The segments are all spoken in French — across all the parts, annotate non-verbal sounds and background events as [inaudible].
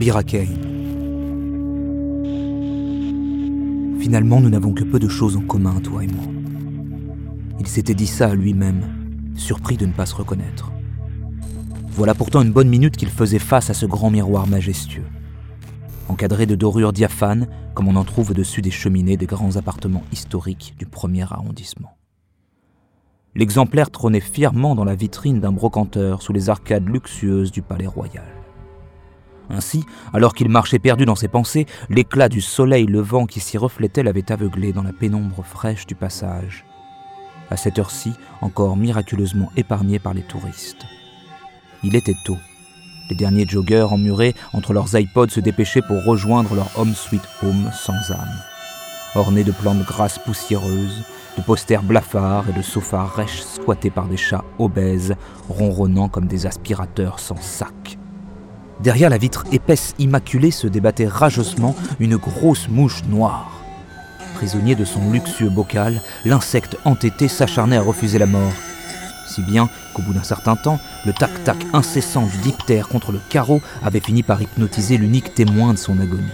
Birakei. Finalement, nous n'avons que peu de choses en commun, toi et moi. Il s'était dit ça à lui-même, surpris de ne pas se reconnaître. Voilà pourtant une bonne minute qu'il faisait face à ce grand miroir majestueux, encadré de dorures diaphanes comme on en trouve au-dessus des cheminées des grands appartements historiques du premier arrondissement. L'exemplaire trônait fièrement dans la vitrine d'un brocanteur sous les arcades luxueuses du palais royal. Ainsi, alors qu'il marchait perdu dans ses pensées, l'éclat du soleil levant qui s'y reflétait l'avait aveuglé dans la pénombre fraîche du passage. À cette heure-ci, encore miraculeusement épargné par les touristes. Il était tôt. Les derniers joggeurs emmurés entre leurs iPods se dépêchaient pour rejoindre leur home sweet home sans âme. Ornés de plantes grasses poussiéreuses, de posters blafards et de sofas rêches squattés par des chats obèses, ronronnant comme des aspirateurs sans sac. Derrière la vitre épaisse immaculée se débattait rageusement une grosse mouche noire. Prisonnier de son luxueux bocal, l'insecte entêté s'acharnait à refuser la mort. Si bien qu'au bout d'un certain temps, le tac-tac incessant du diptère contre le carreau avait fini par hypnotiser l'unique témoin de son agonie.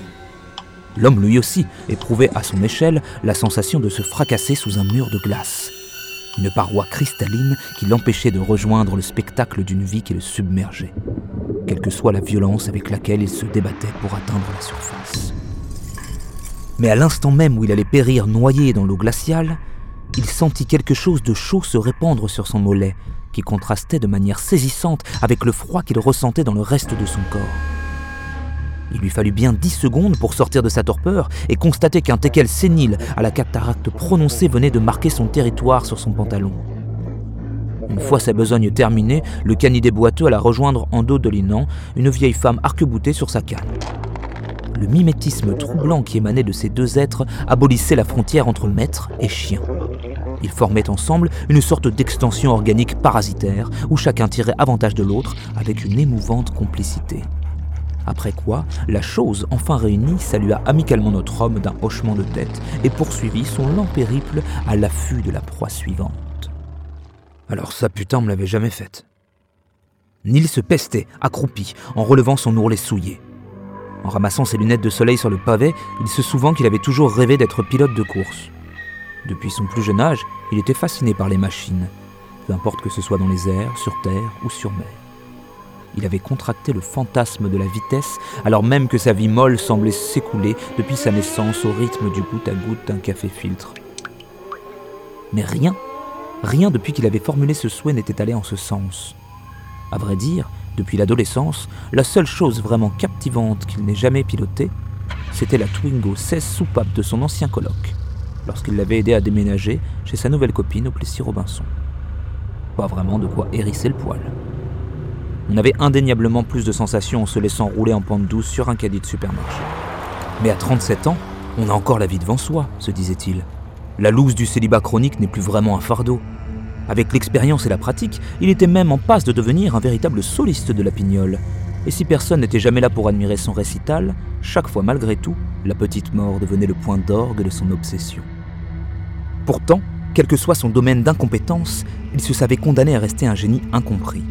L'homme lui aussi éprouvait à son échelle la sensation de se fracasser sous un mur de glace. Une paroi cristalline qui l'empêchait de rejoindre le spectacle d'une vie qui le submergeait quelle que soit la violence avec laquelle il se débattait pour atteindre la surface. Mais à l'instant même où il allait périr noyé dans l'eau glaciale, il sentit quelque chose de chaud se répandre sur son mollet, qui contrastait de manière saisissante avec le froid qu'il ressentait dans le reste de son corps. Il lui fallut bien dix secondes pour sortir de sa torpeur et constater qu'un teckel sénile à la cataracte prononcée venait de marquer son territoire sur son pantalon. Une fois sa besogne terminée, le canidé boiteux alla rejoindre en dos dolinant une vieille femme arc-boutée sur sa canne. Le mimétisme troublant qui émanait de ces deux êtres abolissait la frontière entre maître et chien. Ils formaient ensemble une sorte d'extension organique parasitaire où chacun tirait avantage de l'autre avec une émouvante complicité. Après quoi, la chose enfin réunie salua amicalement notre homme d'un hochement de tête et poursuivit son lent périple à l'affût de la proie suivante. Alors ça putain me l'avait jamais faite. Neil se pestait, accroupi, en relevant son ourlet souillé. En ramassant ses lunettes de soleil sur le pavé, il se souvint qu'il avait toujours rêvé d'être pilote de course. Depuis son plus jeune âge, il était fasciné par les machines, peu importe que ce soit dans les airs, sur terre ou sur mer. Il avait contracté le fantasme de la vitesse alors même que sa vie molle semblait s'écouler depuis sa naissance au rythme du goutte à goutte d'un café filtre. Mais rien Rien depuis qu'il avait formulé ce souhait n'était allé en ce sens. À vrai dire, depuis l'adolescence, la seule chose vraiment captivante qu'il n'ait jamais pilotée, c'était la Twingo 16 soupape de son ancien coloc, lorsqu'il l'avait aidé à déménager chez sa nouvelle copine au Plessis-Robinson. Pas vraiment de quoi hérisser le poil. On avait indéniablement plus de sensations en se laissant rouler en pente douce sur un caddie de supermarché. Mais à 37 ans, on a encore la vie devant soi, se disait-il. La loose du célibat chronique n'est plus vraiment un fardeau. Avec l'expérience et la pratique, il était même en passe de devenir un véritable soliste de la pignole. Et si personne n'était jamais là pour admirer son récital, chaque fois malgré tout, la petite mort devenait le point d'orgue de son obsession. Pourtant, quel que soit son domaine d'incompétence, il se savait condamné à rester un génie incompris.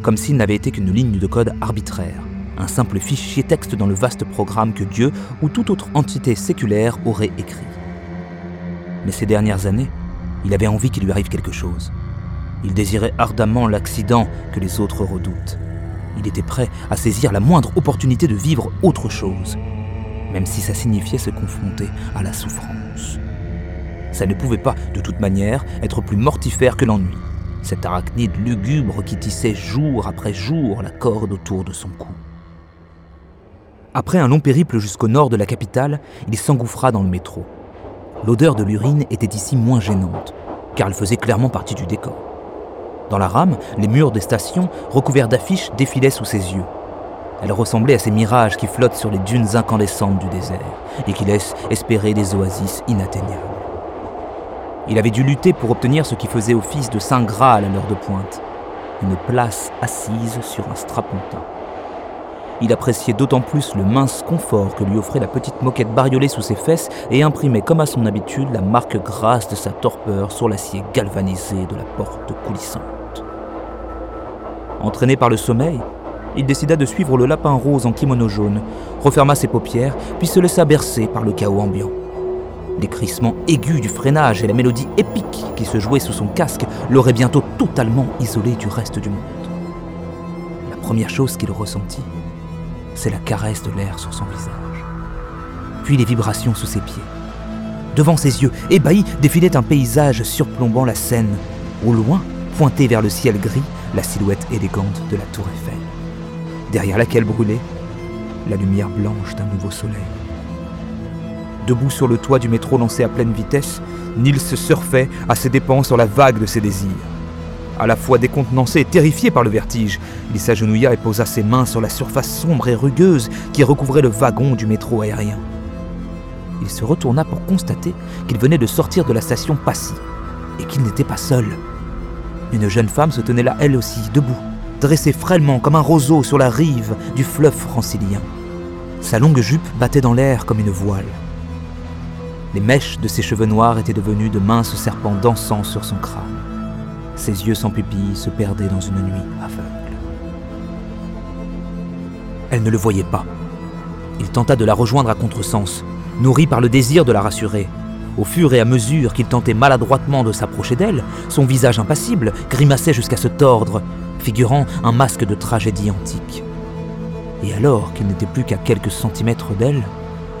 Comme s'il n'avait été qu'une ligne de code arbitraire, un simple fichier texte dans le vaste programme que Dieu ou toute autre entité séculaire aurait écrit. Mais ces dernières années, il avait envie qu'il lui arrive quelque chose. Il désirait ardemment l'accident que les autres redoutent. Il était prêt à saisir la moindre opportunité de vivre autre chose, même si ça signifiait se confronter à la souffrance. Ça ne pouvait pas, de toute manière, être plus mortifère que l'ennui. Cet arachnide lugubre qui tissait jour après jour la corde autour de son cou. Après un long périple jusqu'au nord de la capitale, il s'engouffra dans le métro. L'odeur de l'urine était ici moins gênante, car elle faisait clairement partie du décor. Dans la rame, les murs des stations, recouverts d'affiches, défilaient sous ses yeux. Elle ressemblait à ces mirages qui flottent sur les dunes incandescentes du désert et qui laissent espérer des oasis inatteignables. Il avait dû lutter pour obtenir ce qui faisait office de Saint Graal à l'heure de pointe, une place assise sur un strapontin il appréciait d'autant plus le mince confort que lui offrait la petite moquette bariolée sous ses fesses et imprimait comme à son habitude la marque grasse de sa torpeur sur l'acier galvanisé de la porte coulissante. Entraîné par le sommeil, il décida de suivre le lapin rose en kimono jaune, referma ses paupières, puis se laissa bercer par le chaos ambiant. Les crissements aigus du freinage et la mélodie épique qui se jouait sous son casque l'auraient bientôt totalement isolé du reste du monde. La première chose qu'il ressentit, c'est la caresse de l'air sur son visage, puis les vibrations sous ses pieds. Devant ses yeux, ébahi, défilait un paysage surplombant la Seine. Au loin, pointé vers le ciel gris, la silhouette élégante de la tour Eiffel, derrière laquelle brûlait la lumière blanche d'un nouveau soleil. Debout sur le toit du métro lancé à pleine vitesse, Nils surfait à ses dépens sur la vague de ses désirs. À la fois décontenancé et terrifié par le vertige, il s'agenouilla et posa ses mains sur la surface sombre et rugueuse qui recouvrait le wagon du métro aérien. Il se retourna pour constater qu'il venait de sortir de la station Passy et qu'il n'était pas seul. Une jeune femme se tenait là elle aussi, debout, dressée frêlement comme un roseau sur la rive du fleuve francilien. Sa longue jupe battait dans l'air comme une voile. Les mèches de ses cheveux noirs étaient devenues de minces serpents dansant sur son crâne. Ses yeux sans pupilles se perdaient dans une nuit aveugle. Elle ne le voyait pas. Il tenta de la rejoindre à contresens, nourri par le désir de la rassurer. Au fur et à mesure qu'il tentait maladroitement de s'approcher d'elle, son visage impassible grimaçait jusqu'à se tordre, figurant un masque de tragédie antique. Et alors qu'il n'était plus qu'à quelques centimètres d'elle,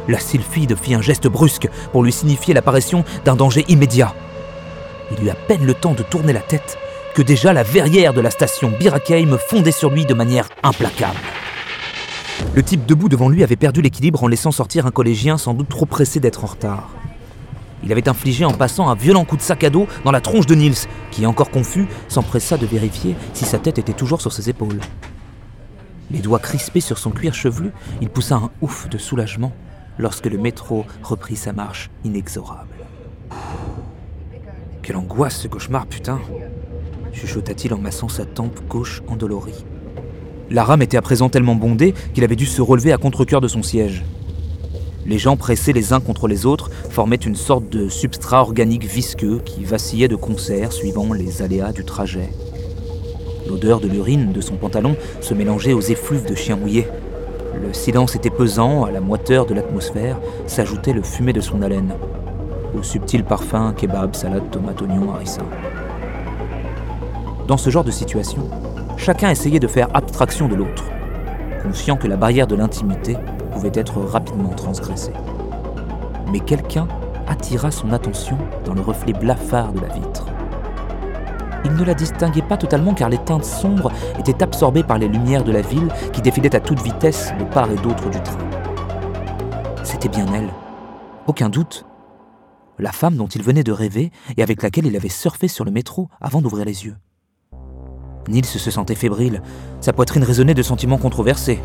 la sylphide fit un geste brusque pour lui signifier l'apparition d'un danger immédiat. Il eut à peine le temps de tourner la tête que déjà la verrière de la station Birakeim fondait sur lui de manière implacable. Le type debout devant lui avait perdu l'équilibre en laissant sortir un collégien sans doute trop pressé d'être en retard. Il avait infligé en passant un violent coup de sac à dos dans la tronche de Nils, qui, encore confus, s'empressa de vérifier si sa tête était toujours sur ses épaules. Les doigts crispés sur son cuir chevelu, il poussa un ouf de soulagement lorsque le métro reprit sa marche inexorable. Quelle angoisse ce cauchemar, putain chuchota-t-il en massant sa tempe gauche endolorie. La rame était à présent tellement bondée qu'il avait dû se relever à contre-coeur de son siège. Les gens pressés les uns contre les autres formaient une sorte de substrat organique visqueux qui vacillait de concert suivant les aléas du trajet. L'odeur de l'urine de son pantalon se mélangeait aux effluves de chien mouillé. Le silence était pesant, à la moiteur de l'atmosphère s'ajoutait le fumet de son haleine, au subtil parfum kebab, salade, tomate, oignon, harissa. Dans ce genre de situation, chacun essayait de faire abstraction de l'autre, conscient que la barrière de l'intimité pouvait être rapidement transgressée. Mais quelqu'un attira son attention dans le reflet blafard de la vitre. Il ne la distinguait pas totalement car les teintes sombres étaient absorbées par les lumières de la ville qui défilaient à toute vitesse de part et d'autre du train. C'était bien elle, aucun doute. La femme dont il venait de rêver et avec laquelle il avait surfé sur le métro avant d'ouvrir les yeux. Nils se sentait fébrile, sa poitrine résonnait de sentiments controversés,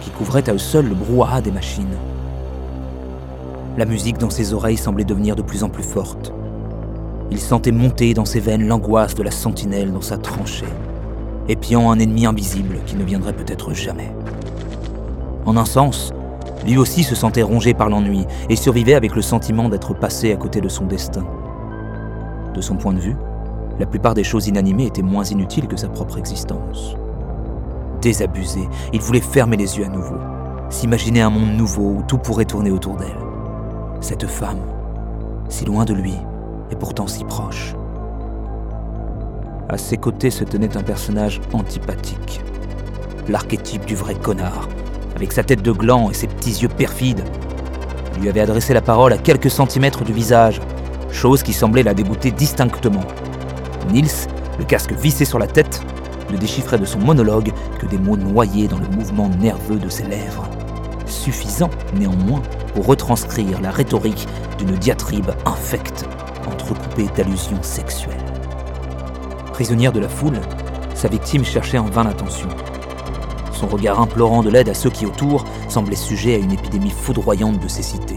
qui couvraient à eux seuls le brouhaha des machines. La musique dans ses oreilles semblait devenir de plus en plus forte. Il sentait monter dans ses veines l'angoisse de la sentinelle dans sa tranchée, épiant un ennemi invisible qui ne viendrait peut-être jamais. En un sens, lui aussi se sentait rongé par l'ennui et survivait avec le sentiment d'être passé à côté de son destin. De son point de vue, la plupart des choses inanimées étaient moins inutiles que sa propre existence. Désabusé, il voulait fermer les yeux à nouveau, s'imaginer un monde nouveau où tout pourrait tourner autour d'elle. Cette femme, si loin de lui, et pourtant si proche. À ses côtés se tenait un personnage antipathique, l'archétype du vrai connard, avec sa tête de gland et ses petits yeux perfides. Il lui avait adressé la parole à quelques centimètres du visage, chose qui semblait la dégoûter distinctement. Nils, le casque vissé sur la tête, ne déchiffrait de son monologue que des mots noyés dans le mouvement nerveux de ses lèvres. Suffisant, néanmoins, pour retranscrire la rhétorique d'une diatribe infecte, entrecoupée d'allusions sexuelles. Prisonnière de la foule, sa victime cherchait en vain l'attention. Son regard implorant de l'aide à ceux qui autour semblait sujet à une épidémie foudroyante de cécité.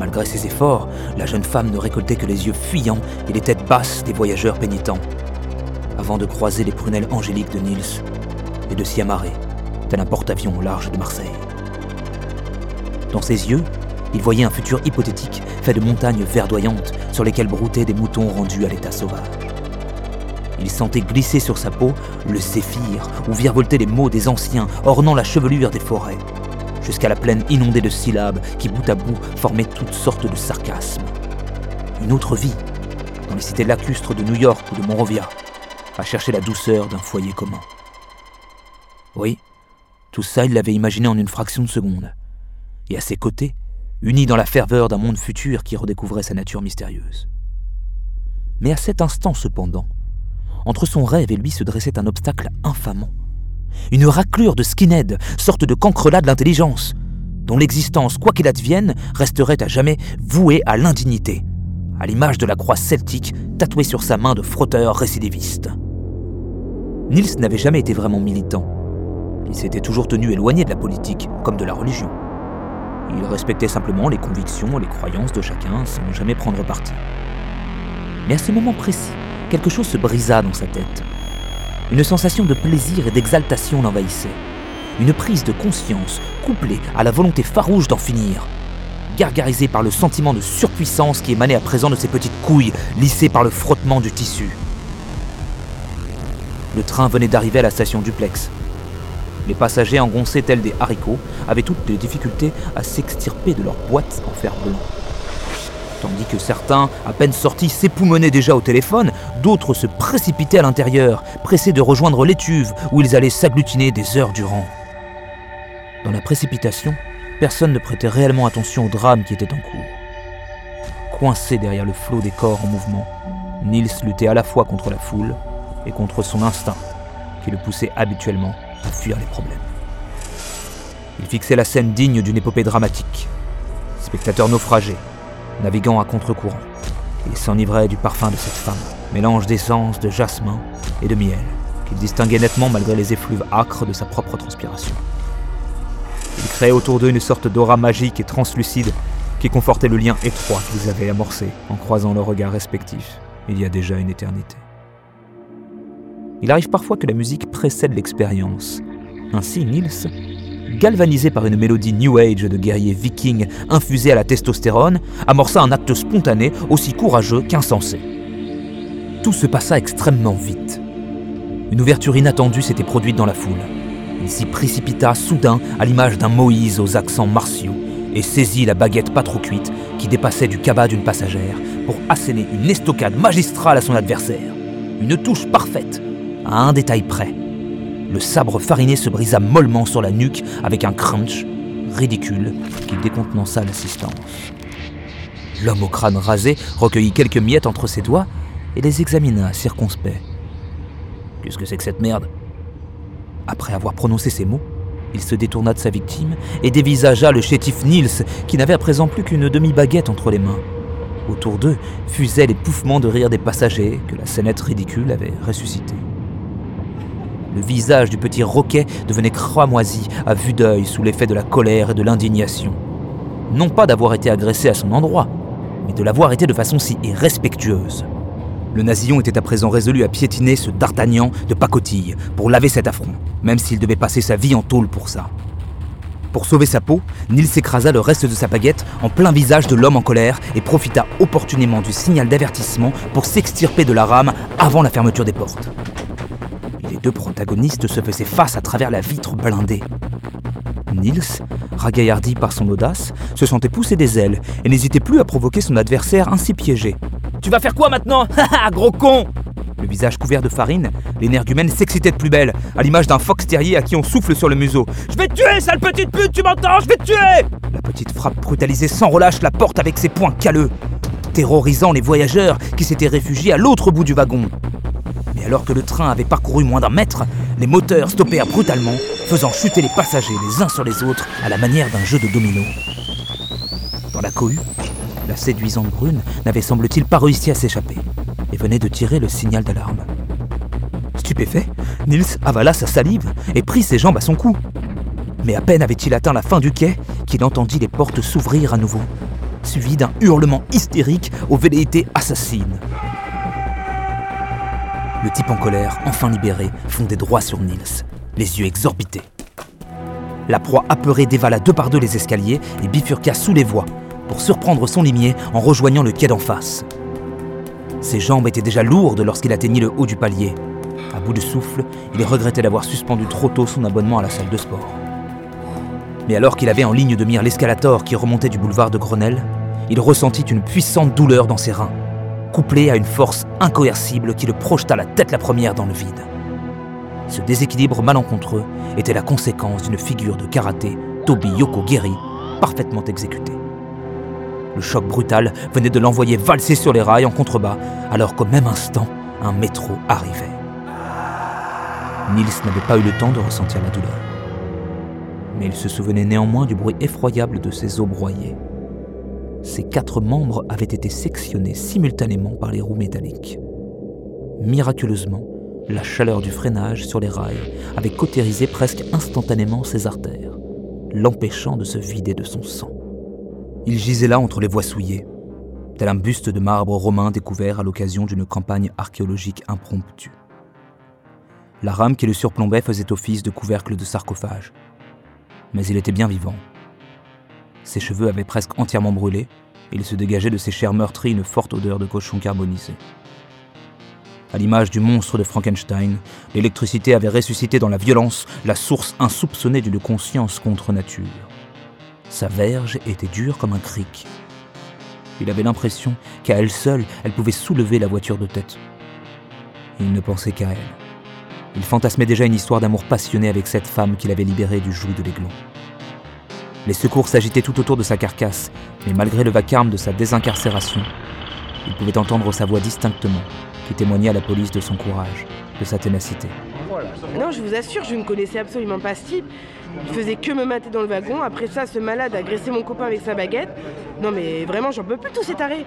Malgré ses efforts, la jeune femme ne récoltait que les yeux fuyants et les têtes basses des voyageurs pénitents, avant de croiser les prunelles angéliques de Nils et de s'y amarrer, tel un porte-avions au large de Marseille. Dans ses yeux, il voyait un futur hypothétique fait de montagnes verdoyantes sur lesquelles broutaient des moutons rendus à l'état sauvage. Il sentait glisser sur sa peau le séphir ou virevolter les mots des anciens ornant la chevelure des forêts, jusqu'à la plaine inondée de syllabes qui bout à bout formaient toutes sortes de sarcasmes. Une autre vie, dans les cités lacustres de New York ou de Monrovia, à chercher la douceur d'un foyer commun. Oui, tout ça, il l'avait imaginé en une fraction de seconde. Et à ses côtés, uni dans la ferveur d'un monde futur qui redécouvrait sa nature mystérieuse. Mais à cet instant, cependant, entre son rêve et lui se dressait un obstacle infamant. Une raclure de skinhead, sorte de cancrelat de l'intelligence, dont l'existence, quoi qu'il advienne, resterait à jamais vouée à l'indignité, à l'image de la croix celtique tatouée sur sa main de frotteur récidiviste. Niels n'avait jamais été vraiment militant. Il s'était toujours tenu éloigné de la politique, comme de la religion. Il respectait simplement les convictions et les croyances de chacun sans jamais prendre parti. Mais à ce moment précis, quelque chose se brisa dans sa tête. Une sensation de plaisir et d'exaltation l'envahissait. Une prise de conscience couplée à la volonté farouche d'en finir. Gargarisée par le sentiment de surpuissance qui émanait à présent de ses petites couilles lissées par le frottement du tissu. Le train venait d'arriver à la station duplex. Les passagers engoncés tels des haricots avaient toutes les difficultés à s'extirper de leur boîte en fer blanc. Tandis que certains, à peine sortis, s'époumonaient déjà au téléphone, d'autres se précipitaient à l'intérieur, pressés de rejoindre l'étuve où ils allaient s'agglutiner des heures durant. Dans la précipitation, personne ne prêtait réellement attention au drame qui était en cours. Coincé derrière le flot des corps en mouvement, Nils luttait à la fois contre la foule et contre son instinct, qui le poussait habituellement à fuir les problèmes. Il fixait la scène digne d'une épopée dramatique. Spectateur naufragé, naviguant à contre-courant, il s'enivrait du parfum de cette femme, mélange d'essence, de jasmin et de miel, qu'il distinguait nettement malgré les effluves âcres de sa propre transpiration. Il créait autour d'eux une sorte d'aura magique et translucide qui confortait le lien étroit qu'ils avaient amorcé en croisant leurs regards respectifs il y a déjà une éternité. Il arrive parfois que la musique précède l'expérience. Ainsi, Niels, galvanisé par une mélodie New Age de guerriers vikings infusée à la testostérone, amorça un acte spontané aussi courageux qu'insensé. Tout se passa extrêmement vite. Une ouverture inattendue s'était produite dans la foule. Il s'y précipita soudain à l'image d'un Moïse aux accents martiaux et saisit la baguette pas trop cuite qui dépassait du cabas d'une passagère pour asséner une estocade magistrale à son adversaire. Une touche parfaite à un détail près. Le sabre fariné se brisa mollement sur la nuque avec un crunch ridicule qui décontenança l'assistance. L'homme au crâne rasé recueillit quelques miettes entre ses doigts et les examina circonspect. Qu'est-ce que c'est que cette merde? Après avoir prononcé ces mots, il se détourna de sa victime et dévisagea le chétif Niels qui n'avait à présent plus qu'une demi-baguette entre les mains. Autour d'eux fusaient les pouffements de rire des passagers que la scénette ridicule avait ressuscité. Le visage du petit Roquet devenait cramoisi à vue d'œil sous l'effet de la colère et de l'indignation. Non pas d'avoir été agressé à son endroit, mais de l'avoir été de façon si irrespectueuse. Le nasillon était à présent résolu à piétiner ce D'Artagnan de pacotille pour laver cet affront, même s'il devait passer sa vie en tôle pour ça. Pour sauver sa peau, Nils écrasa le reste de sa baguette en plein visage de l'homme en colère et profita opportunément du signal d'avertissement pour s'extirper de la rame avant la fermeture des portes les deux protagonistes se faisaient face à travers la vitre blindée. Nils, ragaillardi par son audace, se sentait pousser des ailes et n'hésitait plus à provoquer son adversaire ainsi piégé. Tu vas faire quoi maintenant? Haha, [laughs] gros con Le visage couvert de farine, l'énergumène s'excitait de plus belle, à l'image d'un fox terrier à qui on souffle sur le museau. Je vais te tuer, sale petite pute, tu m'entends? Je vais te tuer La petite frappe brutalisée sans relâche la porte avec ses poings calleux, terrorisant les voyageurs qui s'étaient réfugiés à l'autre bout du wagon. Alors que le train avait parcouru moins d'un mètre, les moteurs stoppèrent brutalement, faisant chuter les passagers les uns sur les autres à la manière d'un jeu de domino. Dans la cohue, la séduisante brune n'avait semble-t-il pas réussi à s'échapper et venait de tirer le signal d'alarme. Stupéfait, Nils avala sa salive et prit ses jambes à son cou. Mais à peine avait-il atteint la fin du quai qu'il entendit les portes s'ouvrir à nouveau, suivi d'un hurlement hystérique aux velléités assassines. Le type en colère, enfin libéré, fondait droit sur Nils, les yeux exorbités. La proie apeurée dévala deux par deux les escaliers et bifurqua sous les voies pour surprendre son limier en rejoignant le quai d'en face. Ses jambes étaient déjà lourdes lorsqu'il atteignit le haut du palier. À bout de souffle, il regrettait d'avoir suspendu trop tôt son abonnement à la salle de sport. Mais alors qu'il avait en ligne de mire l'escalator qui remontait du boulevard de Grenelle, il ressentit une puissante douleur dans ses reins, couplée à une force incoercible qui le projeta la tête la première dans le vide. Ce déséquilibre malencontreux était la conséquence d'une figure de karaté, Tobi Yoko Geri, parfaitement exécutée. Le choc brutal venait de l'envoyer valser sur les rails en contrebas, alors qu'au même instant, un métro arrivait. Nils n'avait pas eu le temps de ressentir la douleur. Mais il se souvenait néanmoins du bruit effroyable de ses os broyés. Ses quatre membres avaient été sectionnés simultanément par les roues métalliques. Miraculeusement, la chaleur du freinage sur les rails avait cautérisé presque instantanément ses artères, l'empêchant de se vider de son sang. Il gisait là entre les voies souillées, tel un buste de marbre romain découvert à l'occasion d'une campagne archéologique impromptue. La rame qui le surplombait faisait office de couvercle de sarcophage. Mais il était bien vivant. Ses cheveux avaient presque entièrement brûlé, et il se dégageait de ses chairs meurtries une forte odeur de cochon carbonisé. À l'image du monstre de Frankenstein, l'électricité avait ressuscité dans la violence la source insoupçonnée d'une conscience contre nature. Sa verge était dure comme un cric. Il avait l'impression qu'à elle seule, elle pouvait soulever la voiture de tête. Il ne pensait qu'à elle. Il fantasmait déjà une histoire d'amour passionné avec cette femme qu'il avait libérée du joug de l'aiglon. Les secours s'agitaient tout autour de sa carcasse, mais malgré le vacarme de sa désincarcération, il pouvait entendre sa voix distinctement, qui témoignait à la police de son courage, de sa ténacité. Non, je vous assure, je ne connaissais absolument pas ce type. Il faisait que me mater dans le wagon. Après ça, ce malade a agressé mon copain avec sa baguette. Non, mais vraiment, j'en peux plus tous ces tarés.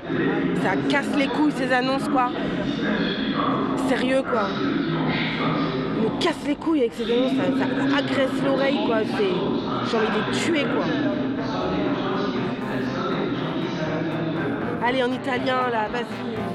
Ça casse les couilles, ces annonces, quoi. Sérieux, quoi. Casse les couilles avec ces ça, ça agresse l'oreille, quoi. C'est... J'ai envie de les tuer, quoi. Allez, en italien, là, vas-y.